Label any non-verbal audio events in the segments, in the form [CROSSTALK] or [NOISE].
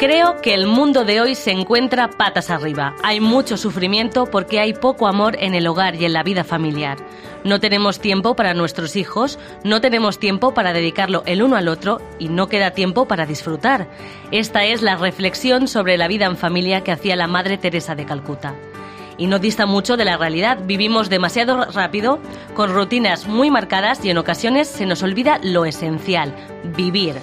Creo que el mundo de hoy se encuentra patas arriba. Hay mucho sufrimiento porque hay poco amor en el hogar y en la vida familiar. No tenemos tiempo para nuestros hijos, no tenemos tiempo para dedicarlo el uno al otro y no queda tiempo para disfrutar. Esta es la reflexión sobre la vida en familia que hacía la Madre Teresa de Calcuta. Y no dista mucho de la realidad. Vivimos demasiado rápido, con rutinas muy marcadas y en ocasiones se nos olvida lo esencial, vivir.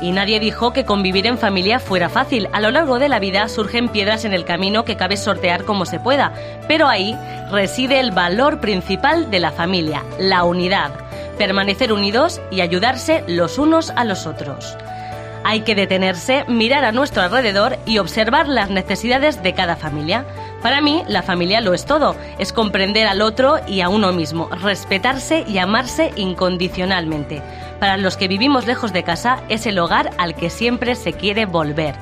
Y nadie dijo que convivir en familia fuera fácil. A lo largo de la vida surgen piedras en el camino que cabe sortear como se pueda, pero ahí reside el valor principal de la familia, la unidad, permanecer unidos y ayudarse los unos a los otros. Hay que detenerse, mirar a nuestro alrededor y observar las necesidades de cada familia. Para mí, la familia lo es todo, es comprender al otro y a uno mismo, respetarse y amarse incondicionalmente. Para los que vivimos lejos de casa, es el hogar al que siempre se quiere volver.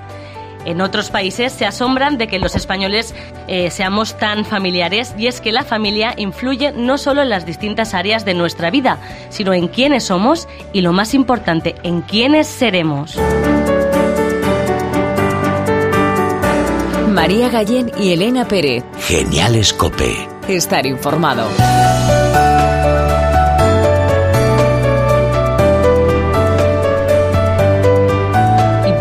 En otros países se asombran de que los españoles eh, seamos tan familiares y es que la familia influye no solo en las distintas áreas de nuestra vida, sino en quiénes somos y lo más importante, en quiénes seremos. María Gallén y Elena Pérez. Genial Escope. Estar informado.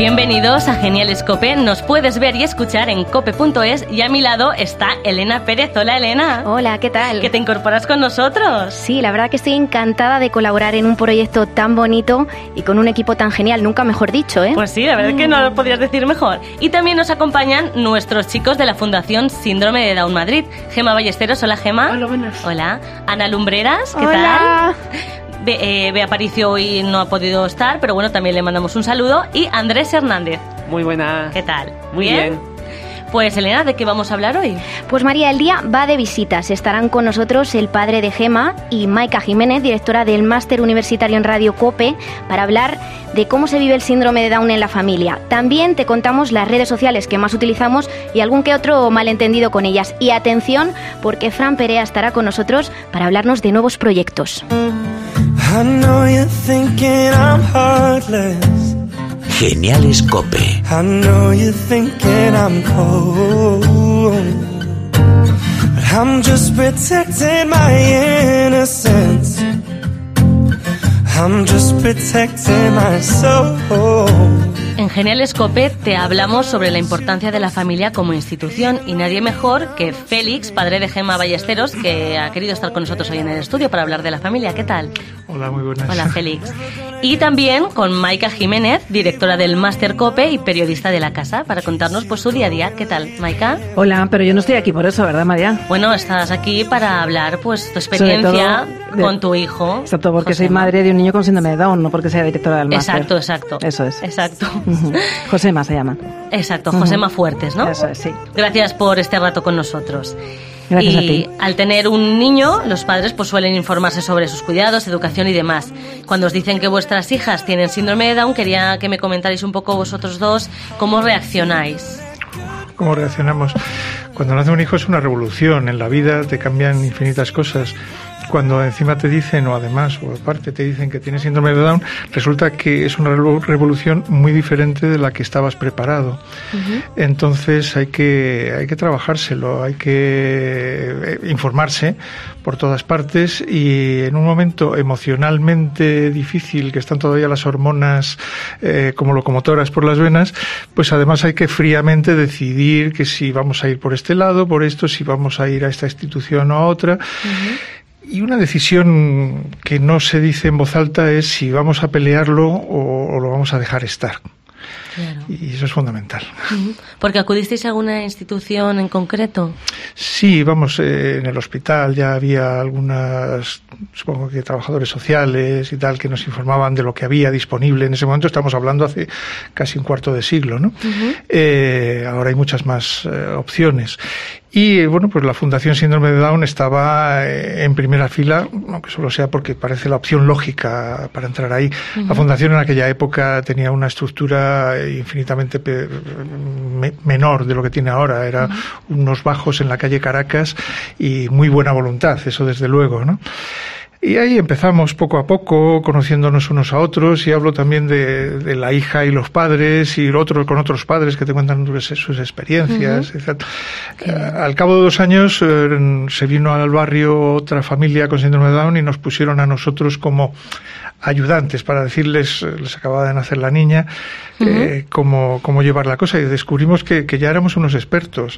Bienvenidos a Genial Escope. Nos puedes ver y escuchar en cope.es y a mi lado está Elena Pérez. Hola Elena. Hola, ¿qué tal? Que te incorporas con nosotros. Sí, la verdad que estoy encantada de colaborar en un proyecto tan bonito y con un equipo tan genial, nunca mejor dicho, ¿eh? Pues sí, la verdad que no lo podrías decir mejor. Y también nos acompañan nuestros chicos de la Fundación Síndrome de Down Madrid. Gema Ballesteros, hola Gema. Hola, buenas. Hola. Ana Lumbreras, ¿qué Hola. tal? Be, eh, Bea Aparicio hoy no ha podido estar, pero bueno, también le mandamos un saludo. Y Andrés Hernández, Muy buena. ¿qué tal? Muy bien. Pues Elena, ¿de qué vamos a hablar hoy? Pues María, el día va de visitas. Estarán con nosotros el padre de Gema y Maika Jiménez, directora del Máster Universitario en Radio COPE, para hablar de cómo se vive el síndrome de Down en la familia. También te contamos las redes sociales que más utilizamos y algún que otro malentendido con ellas. Y atención, porque Fran Perea estará con nosotros para hablarnos de nuevos proyectos. I know you're thinking I'm heartless. Genial Escope. I know you're thinking I'm cold. But I'm just protecting my innocence. I'm just protecting my soul. En Genial Escope te hablamos sobre la importancia de la familia como institución y nadie mejor que Félix, padre de Gema Ballesteros, que ha querido estar con nosotros hoy en el estudio para hablar de la familia. ¿Qué tal? Hola, muy buenas. Hola, Félix. Y también con Maika Jiménez, directora del Máster COPE y periodista de la casa, para contarnos pues su día a día. ¿Qué tal, Maika? Hola, pero yo no estoy aquí por eso, ¿verdad, María? Bueno, estás aquí para hablar pues tu experiencia de- con tu hijo. Exacto, porque soy madre de un niño con síndrome de Down, no porque sea directora del máster. Exacto, exacto. Eso es. Exacto. Josema se llama. Exacto, Josema Fuertes, ¿no? Eso es, sí. Gracias por este rato con nosotros. Gracias y a ti. al tener un niño, los padres pues suelen informarse sobre sus cuidados, educación y demás. Cuando os dicen que vuestras hijas tienen síndrome de Down, quería que me comentarais un poco vosotros dos cómo reaccionáis. ¿Cómo reaccionamos? Cuando nace un hijo es una revolución. En la vida te cambian infinitas cosas. Cuando encima te dicen, o además, o aparte te dicen que tienes síndrome de Down, resulta que es una revo- revolución muy diferente de la que estabas preparado. Entonces hay que, hay que trabajárselo, hay que eh, informarse por todas partes y en un momento emocionalmente difícil, que están todavía las hormonas eh, como locomotoras por las venas, pues además hay que fríamente decidir que si vamos a ir por este lado, por esto, si vamos a ir a esta institución o a otra. Y una decisión que no se dice en voz alta es si vamos a pelearlo o, o lo vamos a dejar estar. Claro. Y eso es fundamental. Porque acudisteis a alguna institución en concreto. Sí, vamos, eh, en el hospital ya había algunas, supongo que trabajadores sociales y tal, que nos informaban de lo que había disponible en ese momento. Estamos hablando hace casi un cuarto de siglo, ¿no? Eh, ahora hay muchas más eh, opciones. Y bueno, pues la Fundación Síndrome de Down estaba eh, en primera fila, aunque solo sea porque parece la opción lógica para entrar ahí. La Fundación en aquella época tenía una estructura eh, infinitamente pe- me- menor de lo que tiene ahora. Era unos bajos en la calle Caracas y muy buena voluntad, eso desde luego, ¿no? Y ahí empezamos poco a poco, conociéndonos unos a otros, y hablo también de, de la hija y los padres, y otro con otros padres que te cuentan sus experiencias. Uh Al cabo de dos años eh, se vino al barrio otra familia con síndrome de Down y nos pusieron a nosotros como ayudantes para decirles, eh, les acababa de nacer la niña, eh, cómo, cómo, llevar la cosa y descubrimos que, que ya éramos unos expertos.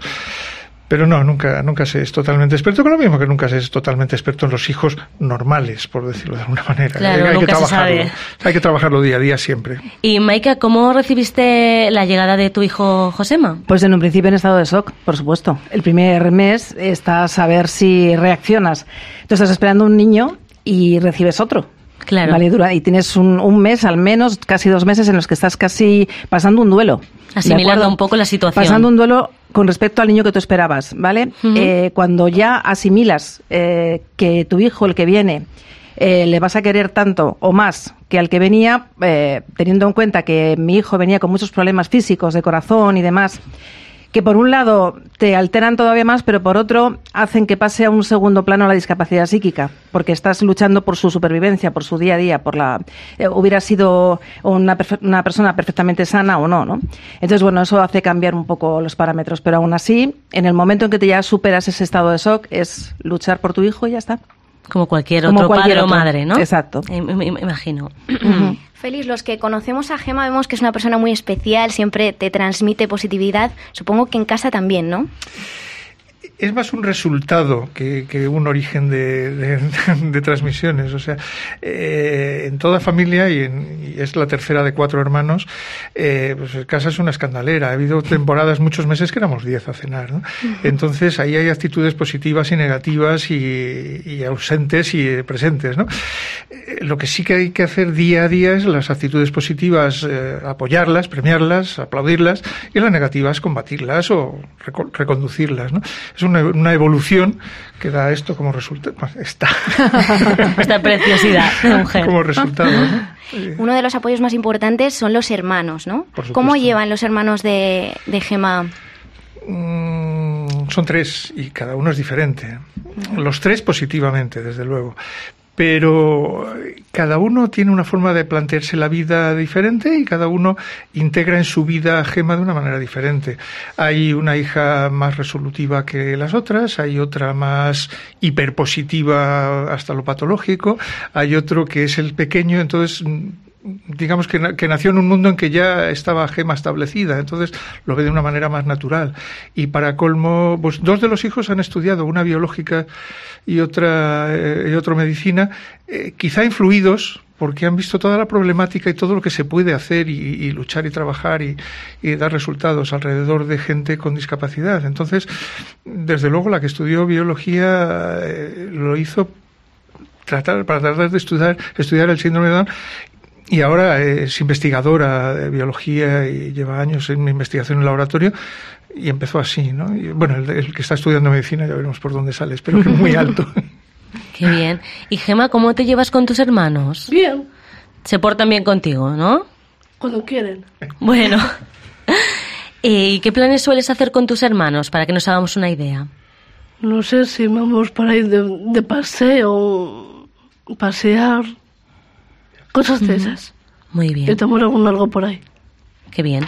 Pero no, nunca, nunca se es totalmente experto, con lo mismo que nunca se es totalmente experto en los hijos normales, por decirlo de alguna manera. Claro, hay, nunca que trabajarlo, se sabe. hay que trabajarlo día a día siempre. Y Maika, ¿cómo recibiste la llegada de tu hijo Josema? Pues en un principio en estado de shock, por supuesto. El primer mes estás a ver si reaccionas. Tú estás esperando un niño y recibes otro. Claro. Vale, dura, y tienes un, un, mes, al menos casi dos meses, en los que estás casi pasando un duelo. Asimilando un poco la situación. Pasando un duelo con respecto al niño que tú esperabas, ¿vale? Uh -huh. eh, cuando ya asimilas eh, que tu hijo, el que viene, eh, le vas a querer tanto o más que al que venía, eh, teniendo en cuenta que mi hijo venía con muchos problemas físicos, de corazón y demás, que por un lado te alteran todavía más, pero por otro hacen que pase a un segundo plano la discapacidad psíquica, porque estás luchando por su supervivencia, por su día a día, por la eh, hubiera sido una, una, persona perfectamente sana o no, ¿no? Entonces, bueno, eso hace cambiar un poco los parámetros, pero aún así, en el momento en que te ya superas ese estado de shock, es luchar por tu hijo y ya está. Como cualquier otro Como cualquier padre otro. o madre, ¿no? Exacto. Me, me, me imagino. Félix, los que conocemos a Gema vemos que es una persona muy especial, siempre te transmite positividad. Supongo que en casa también, ¿no? Es más un resultado que, que un origen de, de, [LAUGHS] de, transmisiones. O sea, eh, en toda familia, y, en, y, es la tercera de cuatro hermanos, eh, pues casa es una escandalera. Ha habido temporadas, muchos meses que éramos diez a cenar. ¿no? Entonces ahí hay actitudes positivas y negativas y, y ausentes y presentes. ¿no? Eh, lo que sí que hay que hacer día a día es las actitudes positivas, eh, apoyarlas, premiarlas, aplaudirlas, y las negativas combatirlas o reconducirlas. ¿no? Es una, una, evolución que da esto como resultado. Esta. [LAUGHS] Esta preciosidad de mujer. Como resultado. ¿no? Uno de los apoyos más importantes son los hermanos, ¿no? ¿Cómo llevan los hermanos de, de Gema? Mm, son tres y cada uno es diferente. Los tres positivamente, desde luego pero cada uno tiene una forma de plantearse la vida diferente y cada uno integra en su vida a Gema de una manera diferente. Hay una hija más resolutiva que las otras, hay otra más hiperpositiva hasta lo patológico, hay otro que es el pequeño, entonces digamos que, nació en un mundo en que ya estaba Gema establecida, entonces lo ve de una manera más natural. Y para colmo, pues dos de los hijos han estudiado, una biológica y otra, eh, y otra medicina, eh, quizá influidos porque han visto toda la problemática y todo lo que se puede hacer y, luchar y trabajar y, y, dar resultados alrededor de gente con discapacidad. Entonces, desde luego, la que estudió biología eh, lo hizo tratar, para tratar de estudiar, estudiar el síndrome de Down y ahora es investigadora de biología y lleva años en investigación en el laboratorio y empezó así, ¿no? Y, bueno, el, el, que está estudiando medicina ya veremos por dónde sale, espero que muy alto. [LAUGHS] [LAUGHS] Qué bien. Y Gema, ¿cómo te llevas con tus hermanos? Bien. Se portan bien contigo, ¿no? Cuando quieren. Bueno. [LAUGHS] ¿Y qué planes sueles hacer con tus hermanos para que nos hagamos una idea? No sé si vamos para ir de, de paseo, pasear, cosas de esas. Muy bien. Y tomar algún algo por ahí. Qué bien.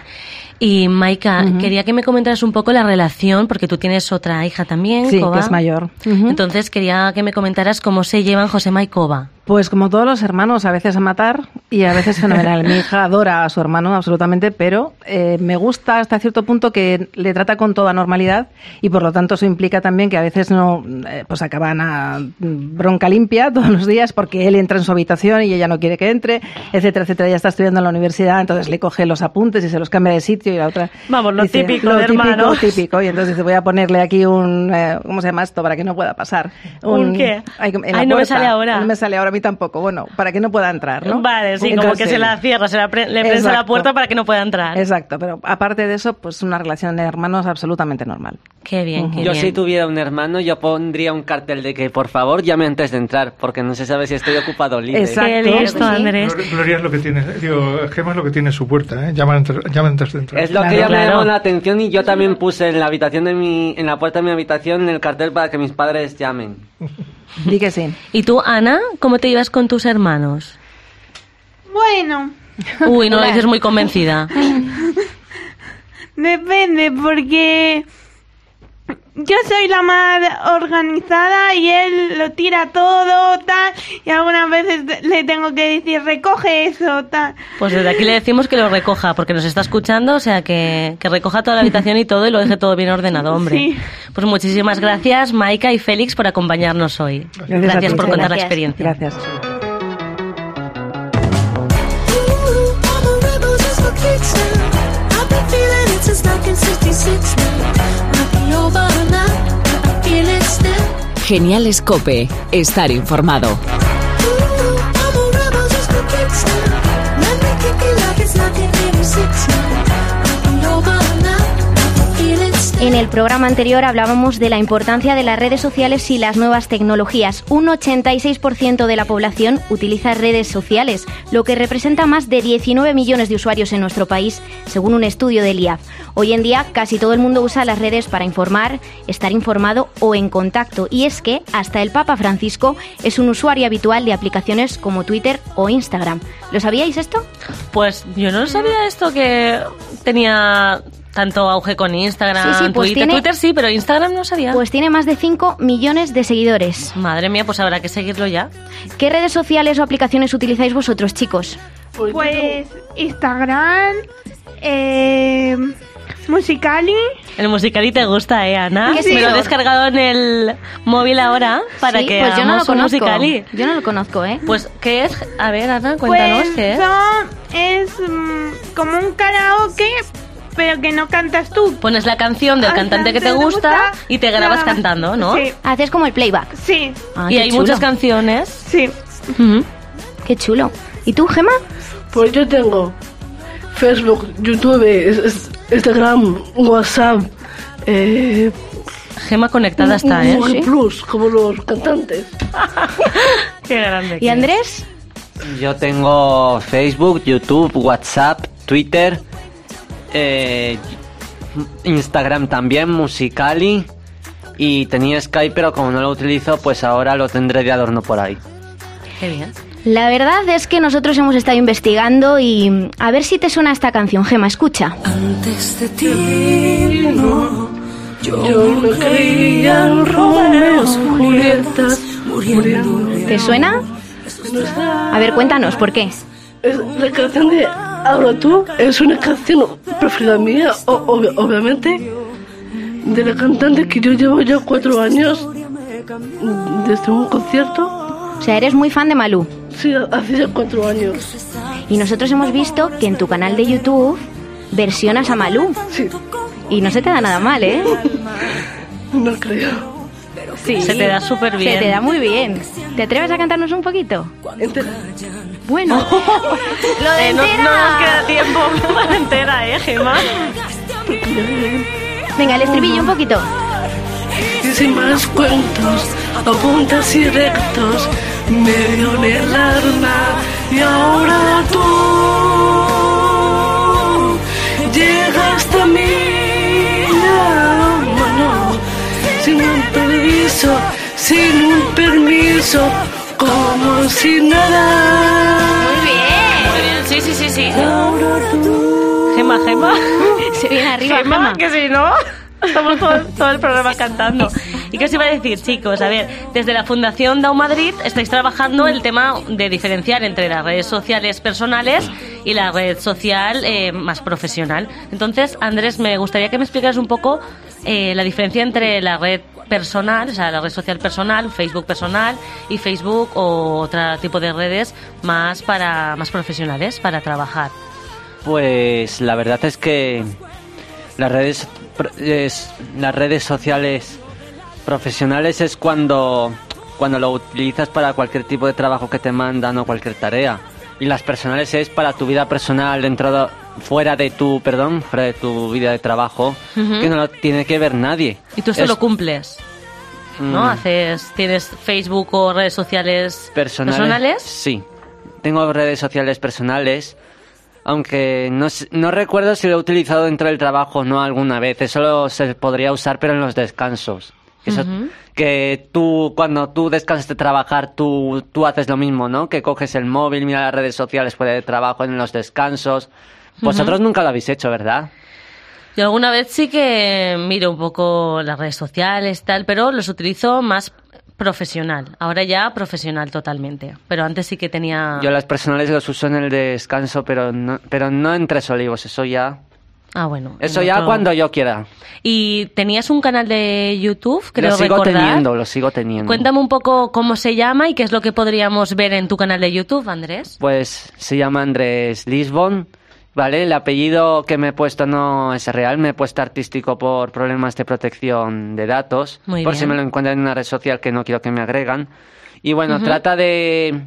Y Maika, uh -huh. quería que me comentaras un poco la relación, porque tú tienes otra hija también, sí, Coba. que es mayor. Uh -huh. Entonces quería que me comentaras cómo se llevan Josema y Coba. Pues como todos los hermanos, a veces a matar y a veces [LAUGHS] fenomenal. Mi hija adora a su hermano absolutamente, pero eh, me gusta hasta cierto punto que le trata con toda normalidad y por lo tanto eso implica también que a veces no, eh, pues acaban a bronca limpia [LAUGHS] todos los días porque él entra en su habitación y ella no quiere que entre, etcétera, etcétera. Ella está estudiando en la universidad, entonces le coge los apuntes y se los cambia de sitio y la otra. Vamos, lo dice, típico lo de típico, hermanos. típico. Y entonces dice, voy a ponerle aquí un, eh, ¿cómo se llama esto? Para que no pueda pasar. ¿Un, qué? Ay, no me sale ahora. No me sale ahora mí tampoco. Bueno, para que no pueda entrar, ¿no? Vale, sí, Un como que se la cierra, se la pre- le prensa la Exacto. puerta para que no pueda entrar. Exacto, pero aparte de eso, pues una relación de hermanos absolutamente normal. Qué bien, qué Yo bien. si tuviera un hermano, yo pondría un cartel de que por favor llame antes de entrar, porque no se sabe si estoy ocupado o libre. Exacto. Qué listo, Sí. Andrés. Glor- Gloria es lo que tiene, digo, Gema es lo que tiene en su puerta, ¿eh? Llama antes, llama antes de entrar. Es lo Claro, que ya me claro. llamó la atención y yo también puse en la habitación de mi, en la puerta de mi habitación el cartel para que mis padres llamen. [LAUGHS] Di que sí. ¿Y tú, Ana, cómo te llevas con tus hermanos? Bueno, Uy, no lo dices muy convencida. [LAUGHS] depende porque yo soy la más organizada y él lo tira todo, tal, y algunas veces le tengo que decir, recoge eso, tal. Pues desde aquí le decimos que lo recoja, porque nos está escuchando, o sea, que, que recoja toda la habitación y todo y lo deje todo bien ordenado, hombre. Sí. Pues muchísimas gracias, Maika y Félix, por acompañarnos hoy. Gracias por contar la Gracias. experiencia. Gracias. Geniales Cope. Estar informado. El programa anterior hablábamos de la importancia de las redes sociales y las nuevas tecnologías. Un 86% de la población utiliza redes sociales, lo que representa más de 19 millones de usuarios en nuestro país, según un estudio del IAF. Hoy en día casi todo el mundo usa las redes para informar, estar informado o en contacto. Y es que hasta el Papa Francisco es un usuario habitual de aplicaciones como Twitter o Instagram. ¿Lo sabíais esto? Pues yo no sabía esto que tenía tanto auge con Instagram, Sí, sí, pues Twitter. tiene- Twitter sí, pero Instagram no sabía. Pues tiene más de 5 millones de seguidores. Madre mía, pues habrá que seguirlo ya. ¿Qué redes sociales o aplicaciones utilizáis vosotros, chicos? Pues Instagram, eh, Musicali, El Musicali te gusta, ¿eh, Ana? ¿Qué es Me lo he descargado en el móvil ahora para Sí, que pues yo no lo hagamos un conozco. Musicali. Yo no lo conozco, ¿eh? Pues, ¿qué es? A ver, Ana, cuéntanos pues qué es. son, es mm, como un karaoke, pero que no cantas tú. Pones la canción del Al cantante que te gusta y te grabas cantando, ¿no? Sí, Haces como el playback. sí, Ah, y qué hay chulo. muchas canciones. sí. Ujú. Qué chulo. ¿Y tú, Gema? Pues yo tengo Facebook, YouTube, es- es- Instagram, WhatsApp, eh, Gema conectada está, ¿eh? Google Plus, como los cantantes. [LAUGHS] Qué grande. ¿Y Andrés? Yo tengo Facebook, YouTube, WhatsApp, Twitter, eh, Instagram también, Musicali y tenía Skype, pero como no lo utilizo, pues ahora lo tendré de adorno por ahí. Qué bien. La verdad es que nosotros hemos estado investigando y a ver si te suena esta canción, Gema, escucha. Yo no creía en Romeos, Julietas, muriendo. ¿Te suena? A ver, cuéntanos, ¿por qué? Es la canción de Ahora tú es una canción preferida mía, o- ob- obviamente, de la cantante que yo llevo ya cuatro años desde un concierto. O sea, eres muy fan de Malú. Sí, hace ya cuatro años. Y nosotros hemos visto que en tu canal de YouTube versionas a Malú. Sí, Y no se te da nada mal, ¿eh? [LAUGHS] no creo. Sí. Se te da súper bien. Se te da muy bien. ¿Te atreves a cantarnos un poquito? Entera. Bueno. [LAUGHS] Lo de Eh, no, nos queda tiempo [LAUGHS] para entera, ¿eh, Gema? Venga, el estribillo un poquito. Y sin más cuentos, apuntas y rectos, me dio en el alma y ahora tú llegaste a mi mano sin un permiso, sin un permiso, como si nada. Muy bien. Muy bien, sí, sí, sí, sí. Gema, Gema. [LAUGHS] Se viene arriba, Gema, Gema. que si no, [LAUGHS] estamos todo, todo el programa cantando. ¿Y qué os iba a decir, chicos? A ver, desde la Fundación Dau Madrid estáis trabajando el tema de diferenciar entre las redes sociales personales y la red social eh, más profesional. Entonces, Andrés, me gustaría que me explicaras un poco eh, la diferencia entre la red personal, o sea, la red social personal, Facebook personal y Facebook o otro tipo de redes más para más profesionales para trabajar. Pues la verdad es que las redes las redes sociales profesionales es cuando cuando lo utilizas para cualquier tipo de trabajo que te mandan o cualquier tarea. Y las personales es para tu vida personal dentro de, fuera de tu, perdón, fuera de tu vida de trabajo, que no lo tiene que ver nadie. Y tú esto Es- lo cumples, ¿no? Mm. Haces, tienes Facebook o redes sociales personales. personales. Sí. Tengo redes sociales personales, aunque no, no recuerdo si lo he utilizado dentro del trabajo o no alguna vez. Eso lo se podría usar, pero en los descansos. Que, eso- Ujú. que tú, cuando tú descansas de trabajar, tú, tú haces lo mismo, ¿no? Que coges el móvil, mira las redes sociales fuera de trabajo, en los descansos. Vosotros nunca lo habéis hecho, ¿verdad? Yo alguna vez sí que miro un poco las redes sociales, tal, pero los utilizo más profesional. Ahora ya profesional totalmente. Pero antes sí que tenía. Yo las personales los uso en el descanso, pero no, pero no en Tres Olivos, eso ya... Ah, bueno. Eso ya otro- cuando yo quiera. Y tenías un canal de YouTube, creo lo sigo recordar. teniendo, lo sigo teniendo. Cuéntame un poco cómo se llama y qué es lo que podríamos ver en tu canal de YouTube, Andrés. Pues se llama Andrés Lisbon, ¿vale? El apellido que me he puesto no es real, me he puesto artístico por problemas de protección de datos, Muy por bien. si me lo encuentran en una red social que no quiero que me agregan. Y bueno, trata de,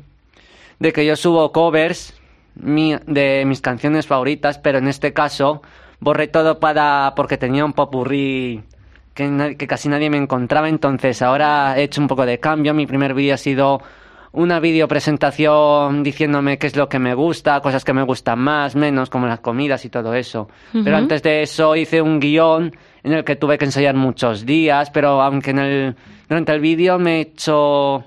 de que yo subo covers mi- de mis canciones favoritas, pero en este caso borré todo para porque tenía un popurrí que, que casi nadie me encontraba, entonces ahora he hecho un poco de cambio. Mi primer vídeo ha sido una video presentación diciéndome qué es lo que me gusta, cosas que me gustan más, menos, como las comidas y todo eso. Pero antes de eso hice un guion en el que tuve que ensayar muchos días, pero aunque en el, durante el vídeo me he hecho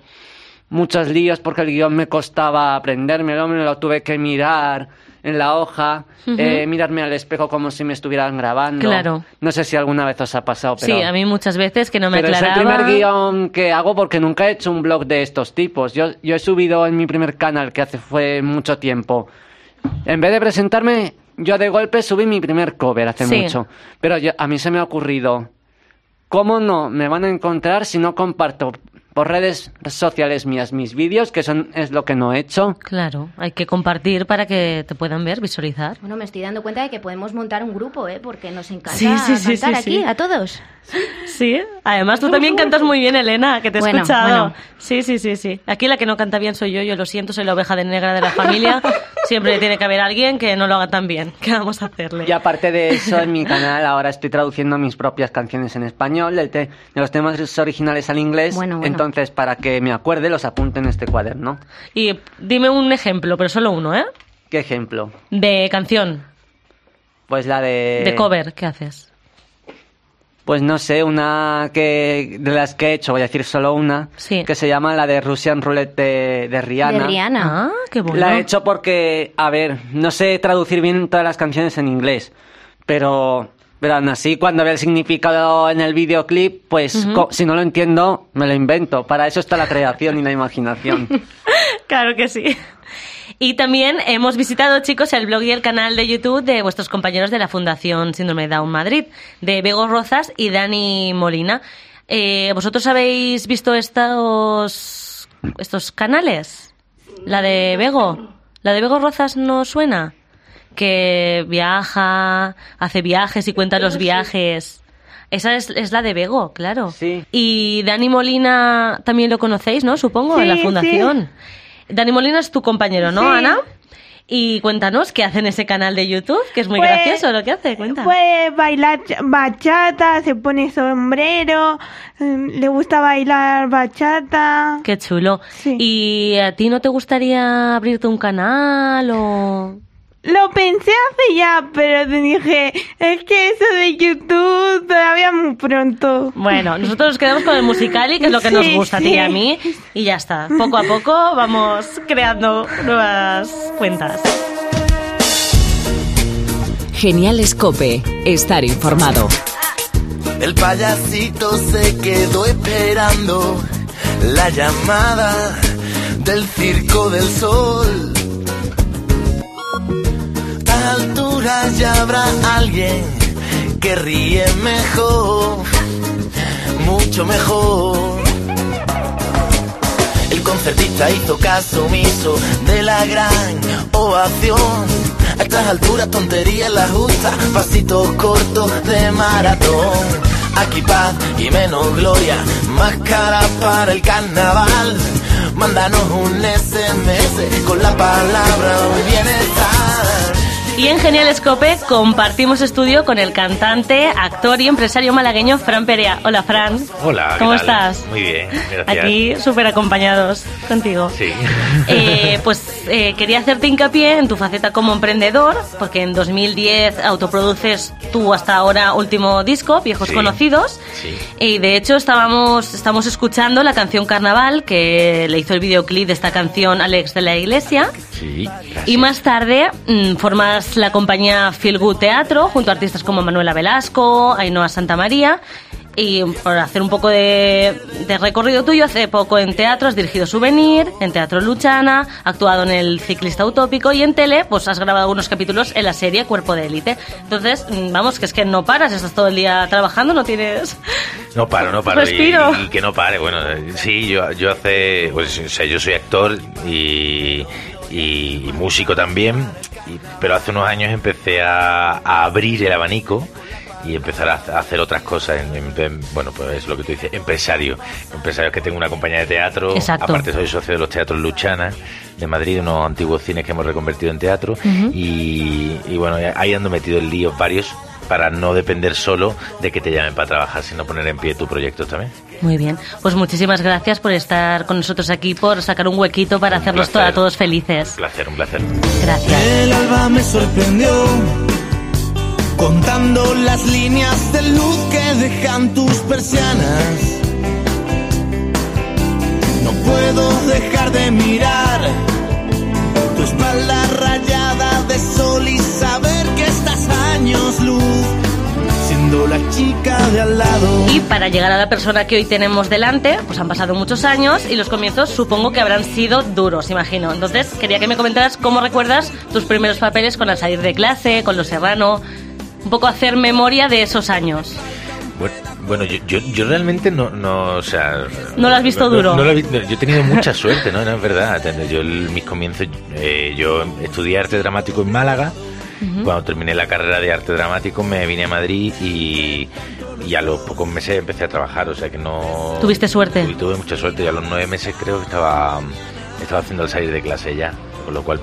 muchos líos porque el guion me costaba aprendérmelo, me lo tuve que mirar en la hoja, eh, mirarme al espejo como si me estuvieran grabando. Claro. No sé si alguna vez os ha pasado, pero... Sí, a mí muchas veces que no me Pero es el primer guion que hago porque nunca he hecho un blog de estos tipos. Yo, yo he subido en mi primer canal, que hace fue mucho tiempo. En vez de presentarme, yo de golpe subí mi primer cover hace Sí. mucho. Pero yo- a mí se me ha ocurrido, ¿cómo no me van a encontrar si no comparto por redes sociales mías mis vídeos, que son es lo que no he hecho? Claro, hay que compartir para que te puedan ver, visualizar. Bueno, me estoy dando cuenta de que podemos montar un grupo, ¿eh? Porque nos encanta Sí, sí, sí, cantar sí, aquí sí. a todos. Sí, además tú también cantas muy bien, Elena, que te he Bueno, escuchado. bueno. Sí, sí, sí, sí. Aquí la que no canta bien soy yo, yo lo siento, soy la oveja de negra de la familia. [LAUGHS] Siempre tiene que haber alguien que no lo haga tan bien. ¿Qué vamos a hacerle? Y aparte de eso, en mi canal ahora estoy traduciendo mis propias canciones en español, de los temas originales al inglés. Bueno, bueno. Entonces, para que me acuerde, los apunte en este cuaderno. Y dime un ejemplo, pero solo uno, ¿eh? ¿Qué ejemplo? De canción, Pues la de... de cover, ¿qué haces? Pues no sé, una que de las que he hecho, voy a decir solo una, que se llama la de Russian Roulette de, de Rihanna. De Rihanna. Ah, qué bueno. La he hecho porque, a ver, no sé traducir bien todas las canciones en inglés, pero, pero aún así cuando veo el significado en el videoclip, pues si no lo entiendo, me lo invento. Para eso está la creación y la imaginación. [LAUGHS] Claro que sí. Y también hemos visitado, chicos, el blog y el canal de YouTube de vuestros compañeros de la Fundación Síndrome de Down Madrid, de Bego Rozas y Dani Molina. Eh, ¿Vosotros habéis visto estos, estos canales? La de Bego. ¿La de Bego Rozas no suena? Que viaja, hace viajes y cuenta los viajes. Esa es, es la de Bego, claro. Y Dani Molina también lo conocéis, ¿no? Supongo, en la Sí, fundación. Dani Molina es tu compañero, ¿no, Sí. Ana? Y cuéntanos qué hace en ese canal de YouTube, que es muy Pues- gracioso lo que hace, cuenta. Puede bailar ch- bachata, se pone sombrero, mm, le gusta bailar bachata. Qué chulo. ¿Y a ti no te gustaría abrirte un canal o...? Lo pensé hace ya, pero te dije, es que eso de YouTube todavía muy pronto. Bueno, nosotros nos quedamos con el musicali, que es lo que nos Sí, gusta a ti y sí. a mí, y ya está. Poco a poco vamos creando nuevas cuentas. Genial Escope. Estar informado. El payasito se quedó esperando la llamada del circo del sol. A alturas ya habrá alguien que ríe mejor, mucho mejor. El concertista hizo caso omiso de la gran ovación. A estas alturas tonterías la justa, pasitos cortos de maratón. Aquí paz y menos gloria, más cara para el carnaval. Mándanos un SMS con la palabra bienestar. Y en Genial Escope compartimos estudio con el cantante, actor y empresario malagueño Fran Perea. Hola, Fran. Hola, ¿qué ¿Cómo estás? Muy bien, gracias. Aquí súper acompañados contigo. Sí. [LAUGHS] Eh, pues eh, quería hacerte hincapié en tu faceta como emprendedor, porque en 2010 autoproduces tu hasta ahora último disco, Viejos Sí. Conocidos. Sí. Y de hecho estábamos, estamos escuchando la canción Carnaval, que le hizo el videoclip de esta canción Alex de la Iglesia. Sí. Y más tarde mm, formas la compañía Feel Good Teatro junto a artistas como Manuela Velasco, Ainhoa Santa María. Y por hacer un poco de, de recorrido tuyo, hace poco en teatro has dirigido Souvenir, en Teatro Luchana, actuado en El Ciclista Utópico y en tele, pues has grabado algunos capítulos en la serie Cuerpo de Élite. Entonces, mm, vamos, que es que no paras, estás todo el día trabajando, no tienes... No paro, no paro. y- Respiro. Y, que no pare. Bueno, sí, yo, yo hace. Pues, o sea, yo soy actor y músico también. Y- pero hace unos años empecé a, a abrir el abanico y empezar a, hacer otras cosas. en- en- en- bueno, pues es lo que tú dices, empresario. Empresario es que tengo una compañía de teatro. Exacto. Aparte, soy socio de los teatros Luchana de Madrid, unos antiguos cines que hemos reconvertido en teatro. Y, y bueno, ahí ando metido en líos varios para no depender solo de que te llamen para trabajar, sino poner en pie tu proyecto también. Muy bien, pues muchísimas gracias por estar con nosotros aquí, por sacar un huequito para hacernos placer. to- a todos felices. Un placer, un placer. Gracias. El alba me sorprendió contando las líneas de luz que dejan tus persianas. No puedo dejar de mirar tu espalda rayada de sol y saber que estás años luz, siendo la chica de al lado. Y para llegar a la persona que hoy tenemos delante, pues han pasado muchos años y los comienzos supongo que habrán sido duros, imagino. Entonces quería que me comentaras cómo recuerdas tus primeros papeles con al salir de clase, con Los Serrano, un poco hacer memoria de esos años. Bueno, bueno, yo, yo, yo realmente no, no, o sea... ¿No lo has visto duro? no lo he vi- no, yo he tenido mucha suerte, ¿no? No, es verdad. Yo, mis comienzos, eh, yo estudié arte dramático en Málaga. Cuando terminé la carrera de arte dramático me vine a Madrid y, y a los pocos meses empecé a trabajar, o sea que no... ¿Tuviste suerte? Tuve, tuve mucha suerte y a los nueve meses creo que estaba, estaba haciendo el salir de clase ya, con lo cual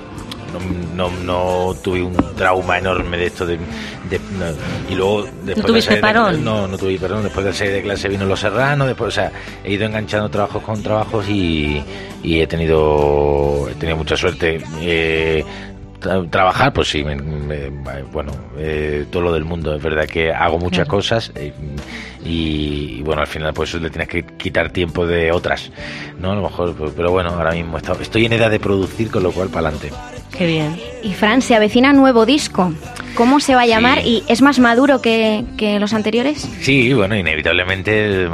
no, no, no tuve un trauma enorme de esto de... de- no. y luego... Después del tuviste de- parón? no, no tuve parón. Después del salir de clase vino Los Serranos, después, o sea, he ido enganchando trabajos con trabajos y, y he tenido he tenido mucha suerte. Eh, tra- trabajar, pues sí, me- me- bueno, eh, todo lo del mundo. Es verdad que hago muchas Claro. cosas eh, y, y, bueno, al final pues le tienes que quitar tiempo de otras, ¿no? A lo mejor, pues, pero bueno, ahora mismo está- estoy en edad de producir, con lo cual para adelante. Qué bien. Y Fran, se avecina nuevo disco. ¿Cómo se va a llamar? Sí. ¿Y es más maduro que, que los anteriores? Sí, bueno, inevitablemente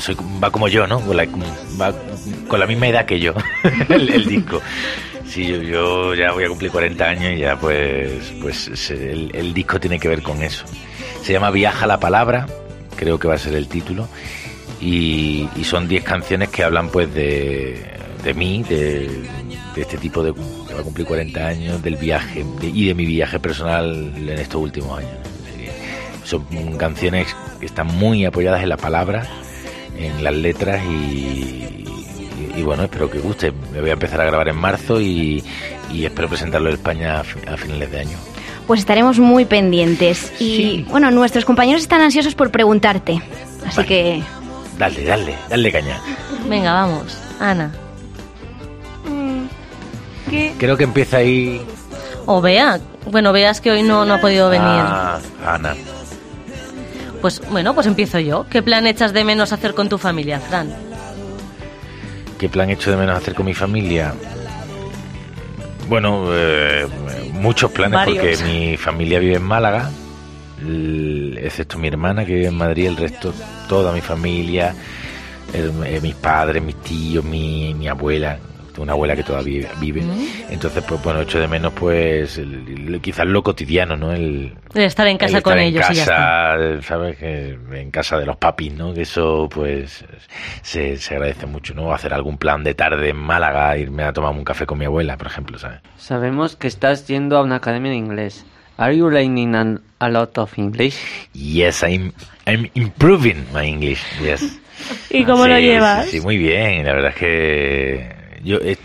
soy- va como yo, ¿no? Con la, va con la misma edad que yo, [LAUGHS] el, el disco. Sí, yo, yo ya voy a cumplir 40 años y ya pues, pues se- el, el disco tiene que ver con eso. Se llama Viaja la Palabra, creo que va a ser el título, y, y son 10 canciones que hablan pues de, de mí, de, de este tipo de va a cumplir 40 años, del viaje de- y de mi viaje personal en estos últimos años. Son canciones que están muy apoyadas en la palabra, en las letras y, y- y bueno, espero que guste. Me voy a empezar a grabar en marzo y, y espero presentarlo en España a, fi- a finales de año. Pues estaremos muy pendientes. Y Sí. bueno, nuestros compañeros están ansiosos por preguntarte. Así Vale. que Dale, dale, dale caña. Venga, vamos. Ana. Creo que empieza ahí. O Bea. Bueno, veas que hoy no, no ha podido venir. Ah, Ana. Pues bueno, pues empiezo yo. ¿Qué plan echas de menos hacer con tu familia, Fran? ¿Qué plan echo de menos hacer con mi familia? Bueno, eh, muchos planes Varios. porque mi familia vive en Málaga, excepto mi hermana que vive en Madrid, el resto, toda mi familia, el- eh, mis padres, mis tíos, mi, mi abuela, tengo una abuela que todavía vive. Entonces, pues bueno, echo de menos pues el- el- quizás lo cotidiano, ¿no? El, De estar en casa el con estar ellos en y ya está. casa, ¿sabes? Que en casa de los papis, ¿no? Que eso, pues, se, se agradece mucho, ¿no? Hacer algún plan de tarde en Málaga, irme a tomar un café con mi abuela, por ejemplo, ¿sabes? Sabemos que estás yendo a una academia de inglés. Are you learning an- a lot of English? Yes, I'm, I'm improving my English, yes. [LAUGHS] ¿Y cómo Sí, lo sí, llevas? Sí, muy bien. La verdad es que yo, eh,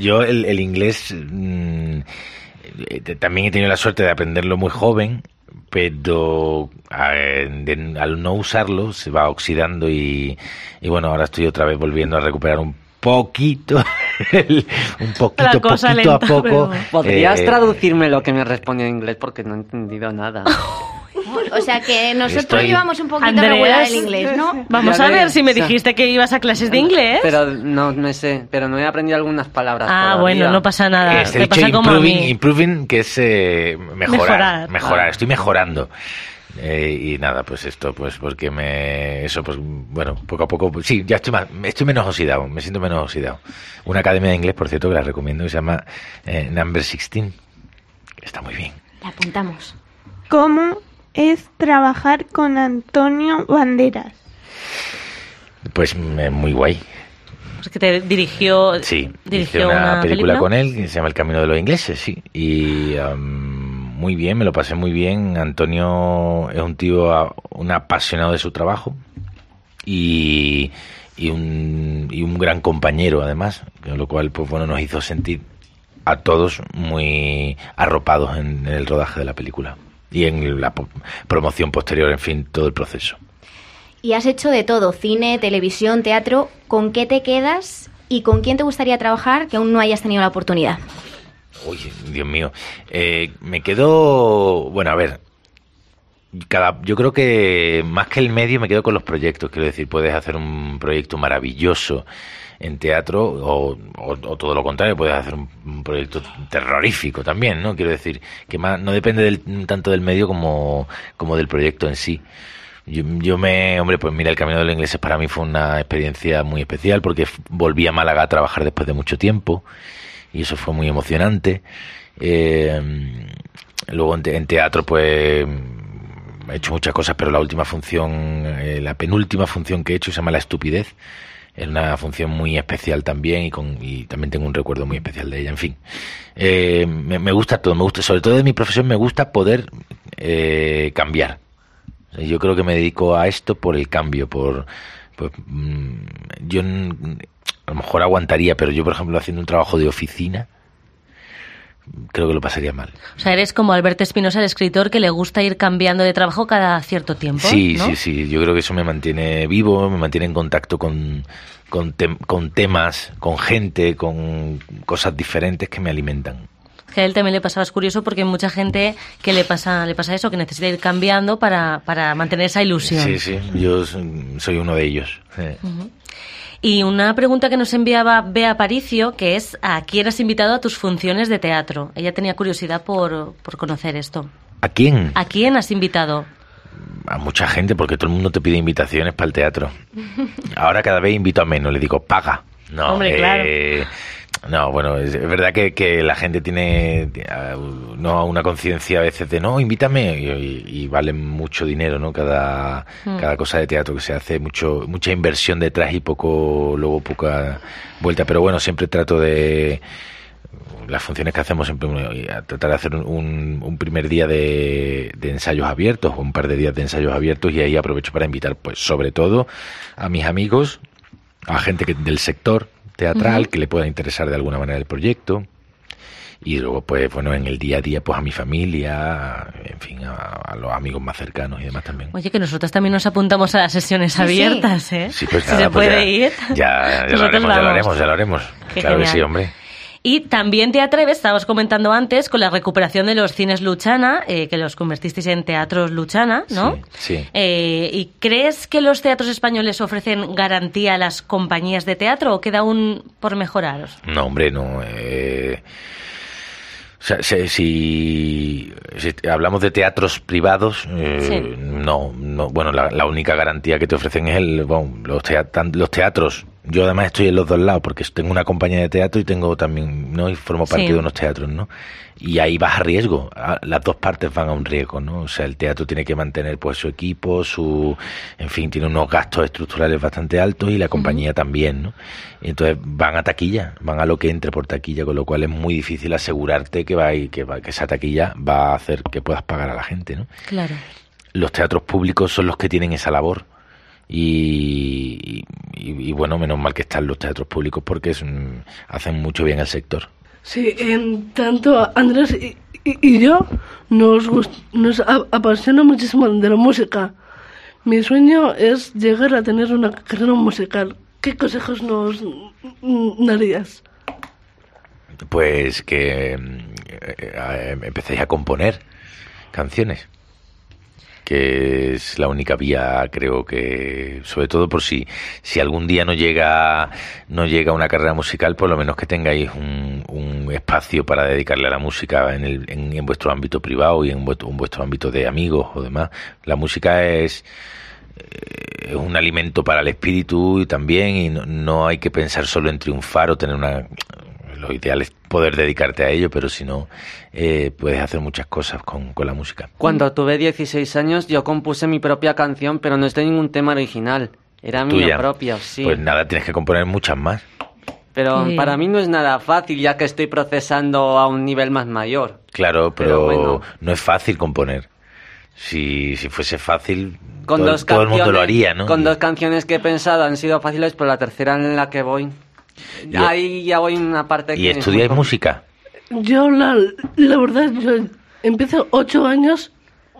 yo el, el inglés mm, eh, también he tenido la suerte de aprenderlo muy joven, pero a- de- al no usarlo se va oxidando y, y bueno, ahora estoy otra vez volviendo a recuperar un poquito, [LAUGHS] un poquito, La cosa poquito a lenta, poco. pero- ¿Podrías eh, traducirme lo que me respondió en inglés? Porque no he entendido nada. [LAUGHS] [LAUGHS] O sea que nosotros Estoy- llevamos un poquito regular el inglés, ¿no? [LAUGHS] Vamos a ver si me dijiste que ibas a clases de inglés. Pero no me sé, pero no he aprendido algunas palabras. ah, todavía. bueno, no pasa nada. Dicho pasa como a improving, mí. improving, que es eh, mejorar, Mejorar. mejorar, Ah. estoy mejorando. Eh, y nada, pues esto, pues porque me, eso, pues bueno, poco a poco, pues, sí, ya estoy más, estoy menos oxidado, me siento menos oxidado. Una academia de inglés, por cierto, que la recomiendo, que se llama eh, Number 16, está muy bien. La apuntamos. ¿Cómo es trabajar con Antonio Banderas? Pues mm, muy guay. Pues que te dirigió, Sí, dirigió una, película, película con él que se llama El Camino de los Ingleses, sí. Y am, muy bien, me lo pasé muy bien. Antonio es un tío, a- un apasionado de su trabajo y, y, un, y un gran compañero además, con lo cual pues bueno nos hizo sentir a todos muy arropados en, en el rodaje de la película y en la promoción posterior, en fin, todo el proceso. Y has hecho de todo, cine, televisión, teatro. ¿Con qué te quedas y con quién te gustaría trabajar que aún no hayas tenido la oportunidad? Uy, Dios mío. Eh, me quedo. Bueno, a ver. Cada, yo creo que más que el medio me quedo con los proyectos. Quiero decir, puedes hacer un proyecto maravilloso en teatro o, o- o todo lo contrario, puedes hacer un, proyecto terrorífico también, ¿no? Quiero decir, que más no depende del- tanto del medio como, como del proyecto en sí. Yo, yo me, hombre, pues mira, el Camino de los Ingleses para mí fue una experiencia muy especial porque volví a Málaga a trabajar después de mucho tiempo y eso fue muy emocionante. Eh, luego en, te- en teatro, pues he hecho muchas cosas, pero la última función, eh, la penúltima función que he hecho se llama La Estupidez. Es una función muy especial también y, con, y también tengo un recuerdo muy especial de ella. En fin, eh, me, gusta todo, me gusta, sobre todo de mi profesión, me gusta poder eh, cambiar. Yo creo que me dedico a esto por el cambio, por... pues, mm, yo a lo mejor aguantaría, pero yo, por ejemplo, haciendo un trabajo de oficina, creo que lo pasaría mal. O sea, eres como Alberto Espinosa, el escritor, que le gusta ir cambiando de trabajo cada cierto tiempo. Sí, ¿no? sí, sí. Yo creo que eso me mantiene vivo, me mantiene en contacto con, con, tem- con temas, con gente, con cosas diferentes que me alimentan. Que a él también le pasaba, es curioso, porque hay mucha gente que le pasa, le pasa eso, que necesita ir cambiando para, para mantener esa ilusión. Sí, sí. Yo soy uno de ellos. Eh. Y una pregunta que nos enviaba Bea Paricio, que es ¿a quién has invitado a tus funciones de teatro? Ella tenía curiosidad por, por conocer esto. ¿A quién? ¿A quién has invitado? A mucha gente, porque todo el mundo te pide invitaciones para el teatro. [LAUGHS] Ahora cada vez invito a menos, le digo, paga. No, Hombre, claro. No, bueno, es, verdad que, que la gente tiene eh, no una conciencia a veces de no, invítame y, y- y vale mucho dinero, ¿no? Cada, Mm. cada cosa de teatro que se hace, mucho mucha inversión detrás y poco luego poca vuelta. Pero bueno, siempre trato de las funciones que hacemos siempre tratar de hacer un, un- un primer día de, de ensayos abiertos o un par de días de ensayos abiertos y ahí aprovecho para invitar pues sobre todo a mis amigos a gente que, del sector teatral que le pueda interesar de alguna manera el proyecto. Y luego pues bueno en el día a día pues a mi familia en fin a, a los amigos más cercanos y demás también. Oye, que nosotros también nos apuntamos a las sesiones Sí, sí. abiertas, ¿eh? sí pues si nada, se pues puede ya, ir. ya, ya lo haremos ya lo haremos ya lo haremos. Qué claro que sí hombre Y también te atreves, estábamos comentando antes, con la recuperación de los cines Luchana, eh, que los convertisteis en teatros Luchana, ¿no? sí, sí. Eh, ¿Y crees que los teatros españoles ofrecen garantía a las compañías de teatro o queda aún por mejorar? No, hombre, no. eh, o sea, si, si- si hablamos de teatros privados, eh, Sí. no, no. Bueno, la, la única garantía que te ofrecen es el, bueno, los teatros. Yo además estoy en los dos lados porque tengo una compañía de teatro y tengo también, ¿no? Y formo parte Sí. de unos teatros, ¿no? Y ahí vas a riesgo. A- Las dos partes van a un riesgo, ¿no? O sea, el teatro tiene que mantener pues su equipo, su, en fin, tiene unos gastos estructurales bastante altos y la compañía también, ¿no? Entonces van a taquilla, van a lo que entre por taquilla, con lo cual es muy difícil asegurarte que va y que, va, que esa taquilla va a hacer que puedas pagar a la gente, ¿no? Claro. Los teatros públicos son los que tienen esa labor y, y- y, bueno, menos mal que están los teatros públicos porque es hacen mucho bien al sector. Sí, en tanto Andrés y, yo nos, gust- nos apasiona muchísimo de la música. Mi sueño es llegar a tener una carrera musical. ¿Qué consejos nos darías? Pues que eh, eh, empecéis a componer canciones que es la única vía creo que sobre todo por si si algún día no llega no llega una carrera musical por lo menos que tengáis un, un espacio para dedicarle a la música en, el, en, en vuestro ámbito privado y en vuestro, en vuestro ámbito de amigos o demás. La música es eh, es un alimento para el espíritu y también y no, no hay que pensar solo en triunfar o tener una lo ideal es poder dedicarte a ello pero si no eh, puedes hacer muchas cosas con, con la música Cuando tuve 16 años yo compuse mi propia canción, pero no es de ningún tema original. Era mía propia, sí. pues nada tienes que componer muchas más Pero Sí. para mí no es nada fácil, ya que estoy procesando a un nivel más mayor. claro pero, Pero bueno. no es fácil componer si, si fuese fácil Con todo, dos todo el mundo lo canciones- haría ¿no? Con dos canciones que he pensado han sido fáciles, pero la tercera en la que voy. Ahí ya voy en una parte que. y es estudiáis música Yo, la, la verdad, yo empecé ocho años,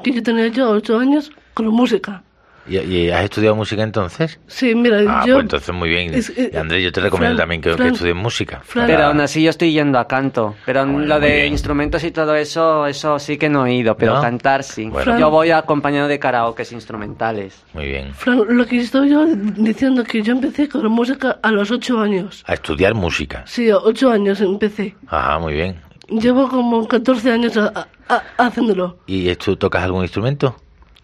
que yo tenía yo ocho años, con música. ¿Y, y has estudiado música entonces? Sí, mira, Ah, yo... pues entonces muy bien. es- eh, Y Andrés, yo te recomiendo Fran- también que, que Fran- estudies música. Fran- Pero aún así yo estoy yendo a canto. Pero Bueno, lo muy de bien. instrumentos y todo eso, eso sí que no he ido. Pero ¿No? cantar sí. Bueno. Yo voy acompañado de karaokes instrumentales. Muy bien. Fran, lo que estoy yo diciendo que yo empecé con música a los ocho años. A estudiar música. Sí, a ocho años empecé. Ajá, muy bien. Llevo como 14 años a- a- haciéndolo. ¿Y tú tocas algún instrumento?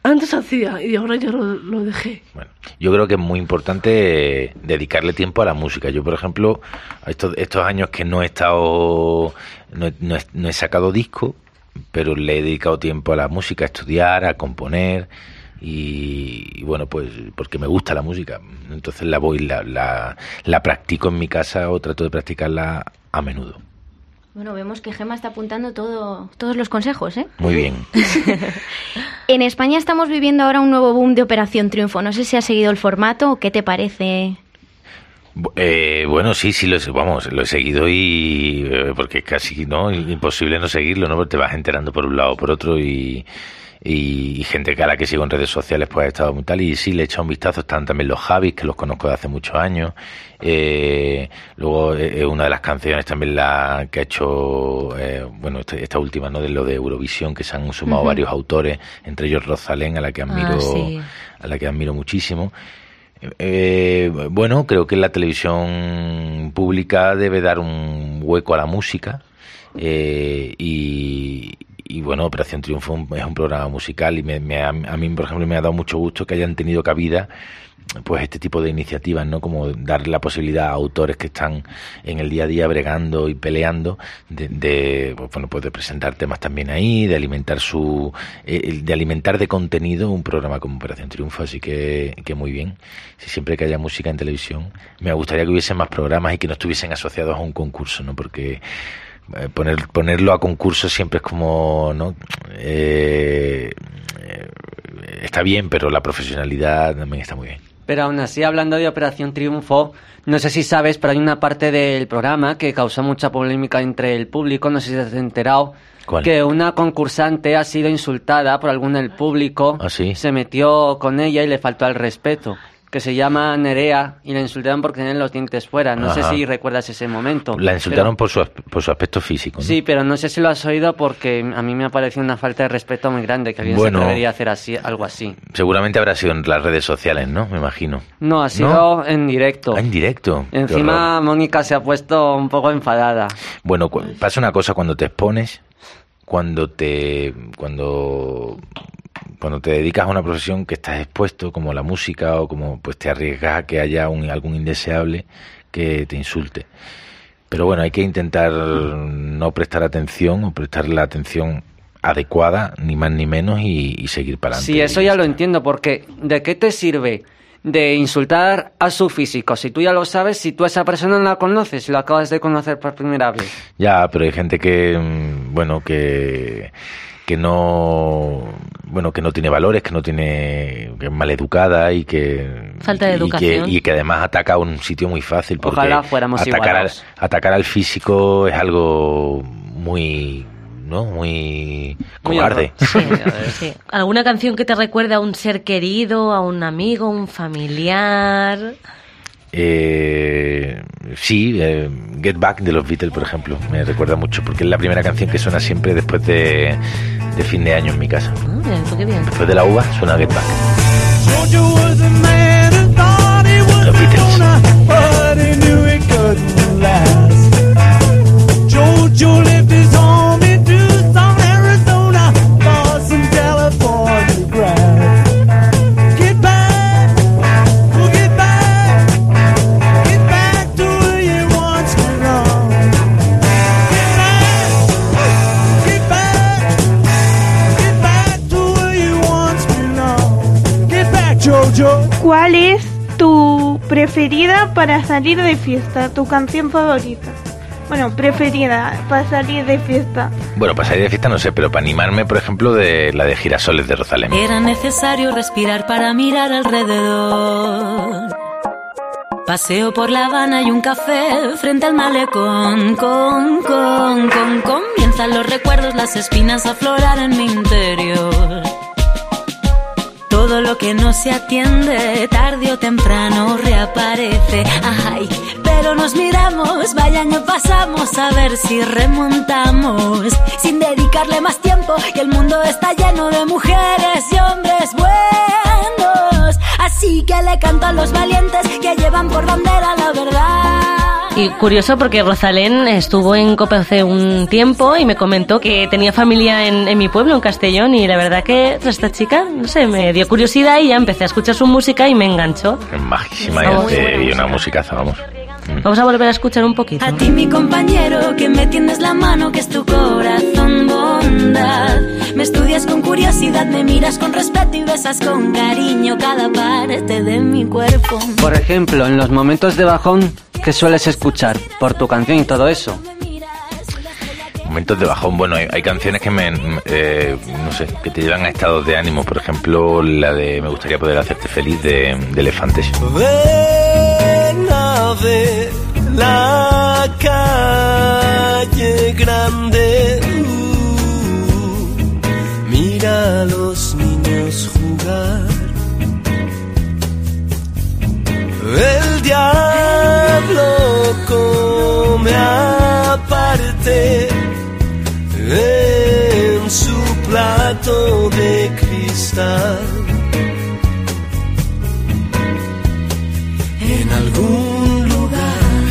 Antes hacía y ahora ya lo, dejé. Bueno, yo creo que es muy importante dedicarle tiempo a la música. Yo, por ejemplo, estos, años que no he estado, no he sacado disco, pero le he dedicado tiempo a la música, a estudiar, a componer y, y bueno, pues porque me gusta la música. Entonces la voy, la, la, la practico en mi casa o trato de practicarla a menudo. Bueno, vemos que Gema está apuntando todo, todos los consejos, ¿eh? Muy bien. [LAUGHS] En España estamos viviendo ahora un nuevo boom de Operación Triunfo. No sé si has seguido el formato o qué te parece. Eh, bueno, sí, sí, lo, he- vamos, lo he seguido y eh, porque es casi no imposible no seguirlo, ¿no? Porque te vas enterando por un lado o por otro y, y, y gente que a la que sigo en redes sociales pues ha estado muy tal y sí, le he echado un vistazo, están también los Javis, que los conozco de hace muchos años. Eh, luego eh, una de las canciones también la que ha hecho, eh, bueno, este- esta última, ¿no? De lo de Eurovisión, que se han sumado varios autores, entre ellos Rosalén, a la que admiro, Ah, sí. a la que admiro muchísimo. Eh, bueno, creo que la televisión pública debe dar un hueco a la música eh, y, y, bueno, Operación Triunfo es un programa musical y me, me a mí, por ejemplo, me ha dado mucho gusto que hayan tenido cabida pues este tipo de iniciativas, ¿no? Como dar la posibilidad a autores que están en el día a día bregando y peleando de, de, pues, bueno, pues de presentar temas también ahí, de alimentar su eh, de alimentar de contenido un programa como Operación Triunfo, así que, que muy bien. Si siempre que haya música en televisión, me gustaría que hubiese más programas y que no estuviesen asociados a un concurso, ¿no? Porque eh, poner, ponerlo a concurso siempre es como, ¿no? Eh, eh, está bien, pero la profesionalidad también está muy bien. Pero aún así, hablando de Operación Triunfo, no sé si sabes, pero hay una parte del programa que causó mucha polémica entre el público, no sé si te has enterado, ¿Cuál? que una concursante ha sido insultada por algún del público, ¿Ah, sí? se metió con ella y le faltó al respeto, que se llama Nerea y la insultaron porque tenían los dientes fuera. No sé si recuerdas ese momento. La insultaron Pero- por su, por su aspecto físico. ¿no? Sí, pero no sé si lo has oído porque a mí me ha parecido una falta de respeto muy grande que alguien Bueno. se atrevería a hacer así, algo así. Seguramente habrá sido en las redes sociales, ¿no? Me imagino. No, ha sido en directo. Ah, en directo. Encima. Mónica se ha puesto un poco enfadada. Bueno, pasa una cosa cuando te expones, cuando te cuando cuando te dedicas a una profesión que estás expuesto, como la música o como pues te arriesgas a que haya un, algún indeseable que te insulte. Pero bueno, hay que intentar no prestar atención o prestar la atención adecuada, ni más ni menos, y, y seguir para adelante. Sí, eso ya lo entiendo, porque ¿de qué te sirve de insultar a su físico? Si tú ya lo sabes, si tú a esa persona no la conoces, si lo acabas de conocer por primera vez. Ya, pero hay gente que, mm, bueno, que, que no, bueno, que no tiene valores, que no tiene, que es maleducada y que Falta de y que- educación. y que, además ataca a un sitio muy fácil. Porque Ojalá fuéramos atacar al, atacar al físico es algo muy, ¿no? Muy Muy cobarde. Sí. ¿Alguna canción que te recuerde a un ser querido, a un amigo, un familiar? Eh, sí, eh, Get Back de los Beatles, por ejemplo, me recuerda mucho porque es la primera canción que suena siempre después de, de fin de año en mi casa. Ah, qué bien. Después de la uva suena Get Back. Georgia was preferida para salir de fiesta? ¿Tu canción favorita? Bueno, preferida para salir de fiesta. Bueno, para salir de fiesta no sé, pero para animarme, por ejemplo, de la de Girasoles de Rosalén. Era necesario respirar para mirar alrededor. Paseo por La Habana y un café frente al malecón. Con, con, con, comienzan los recuerdos, las espinas a aflorar en mi interior. Todo lo que no se atiende, tarde o temprano reaparece. Ay, pero nos miramos, vaya año pasamos a ver si remontamos. Sin dedicarle más tiempo, y el mundo está lleno de mujeres y hombres buenos. Así que le canto a los valientes que llevan por bandera la verdad. Y curioso porque Rosalén estuvo en Copa hace un tiempo y me comentó que tenía familia en, en mi pueblo, en Castellón, y la verdad que esta chica, no sé, me dio curiosidad y ya empecé a escuchar su música y me enganchó. Es majísima y una musicaza, vamos. Vamos a volver a escuchar un poquito. A ti mi compañero, que me tiendes la mano, que es tu corazón bondad. Me estudias con curiosidad, me miras con respeto y besas con cariño cada parte de mi cuerpo. Por ejemplo, en los momentos de bajón, ¿qué sueles escuchar? Por tu canción y todo eso. Momentos de bajón, bueno, hay, hay canciones que me, eh, no sé, que te llevan a estados de ánimo. Por ejemplo, la de Me gustaría poder hacerte feliz de, de Elefantes. Ven a ver la calle grande. Uh, mira a los en su plato de cristal. En algún lugar.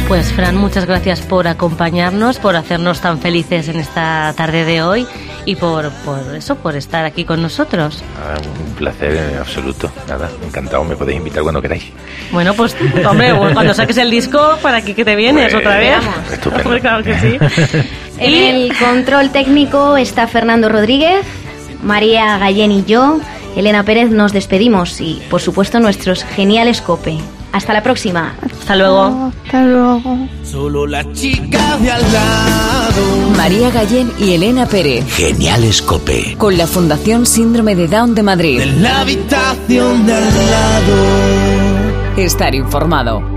Pues Fran, muchas gracias por acompañarnos, por hacernos tan felices en esta tarde de hoy y por, por eso, por estar aquí con nosotros. Ah, un placer eh, absoluto. Nada, encantado. Me podéis invitar cuando queráis. Bueno, pues hombre, [LAUGHS] cuando saques el disco, ¿para qué que te vienes Pues, otra vez? estupendo. Pues claro que sí. [LAUGHS] En el control técnico está Fernando Rodríguez, María Gallén y yo. Elena Pérez nos despedimos y, por supuesto, nuestros geniales cope. Hasta la próxima. Hasta luego. Hasta luego. Solo la chica de al lado. María Gallén y Elena Pérez. Geniales Cope. Con la Fundación Síndrome de Down de Madrid. En la habitación de al lado. Estar informado.